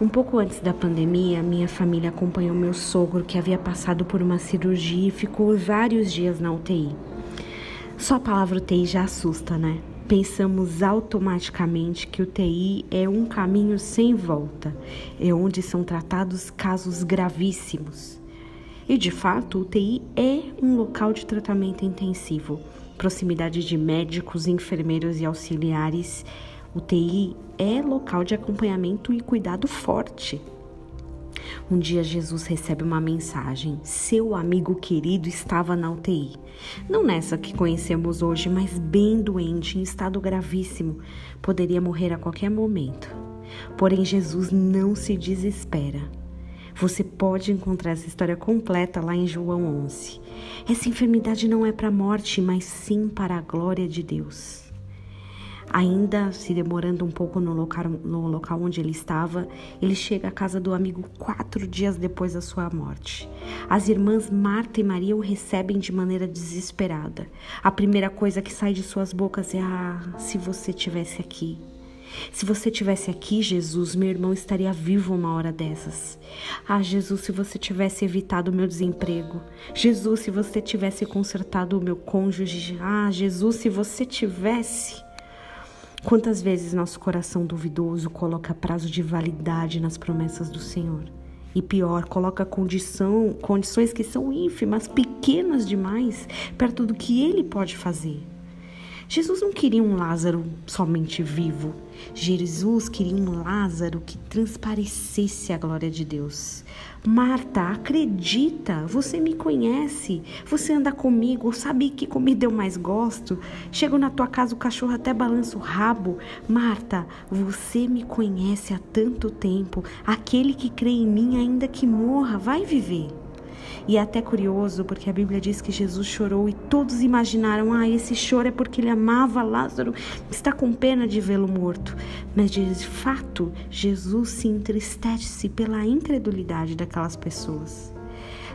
Um pouco antes da pandemia, minha família acompanhou meu sogro que havia passado por uma cirurgia e ficou vários dias na UTI. Só a palavra UTI já assusta, né? Pensamos automaticamente que UTI é um caminho sem volta, é onde são tratados casos gravíssimos. E de fato, UTI é um local de tratamento intensivo, proximidade de médicos, enfermeiros e auxiliares UTI é local de acompanhamento e cuidado forte. Um dia Jesus recebe uma mensagem: seu amigo querido estava na UTI. Não nessa que conhecemos hoje, mas bem doente, em estado gravíssimo. Poderia morrer a qualquer momento. Porém, Jesus não se desespera. Você pode encontrar essa história completa lá em João 11. Essa enfermidade não é para a morte, mas sim para a glória de Deus. Ainda se demorando um pouco no local, no local onde ele estava, ele chega à casa do amigo quatro dias depois da sua morte. As irmãs Marta e Maria o recebem de maneira desesperada. A primeira coisa que sai de suas bocas é: Ah, se você tivesse aqui. Se você tivesse aqui, Jesus, meu irmão estaria vivo uma hora dessas. Ah, Jesus, se você tivesse evitado o meu desemprego. Jesus, se você tivesse consertado o meu cônjuge. Ah, Jesus, se você tivesse. Quantas vezes nosso coração duvidoso coloca prazo de validade nas promessas do Senhor? E pior, coloca condição, condições que são ínfimas, pequenas demais, perto do que ele pode fazer. Jesus não queria um Lázaro somente vivo. Jesus queria um Lázaro que transparecesse a glória de Deus. Marta, acredita, você me conhece, você anda comigo, sabe que comida eu mais gosto. Chego na tua casa, o cachorro até balança o rabo. Marta, você me conhece há tanto tempo. Aquele que crê em mim, ainda que morra, vai viver. E é até curioso, porque a Bíblia diz que Jesus chorou e todos imaginaram: ah, esse choro é porque ele amava Lázaro, está com pena de vê-lo morto. Mas de fato, Jesus se entristece pela incredulidade daquelas pessoas.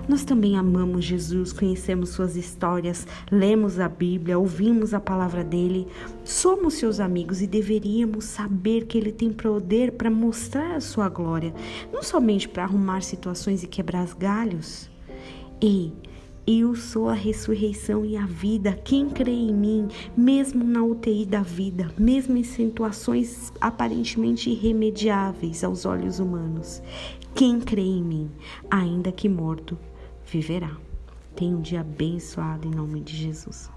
Nós também amamos Jesus, conhecemos suas histórias, lemos a Bíblia, ouvimos a palavra dele, somos seus amigos e deveríamos saber que ele tem poder para mostrar a sua glória, não somente para arrumar situações e quebrar galhos. Ei, eu sou a ressurreição e a vida. Quem crê em mim, mesmo na UTI da vida, mesmo em situações aparentemente irremediáveis aos olhos humanos, quem crê em mim, ainda que morto, viverá. Tenha um dia abençoado em nome de Jesus.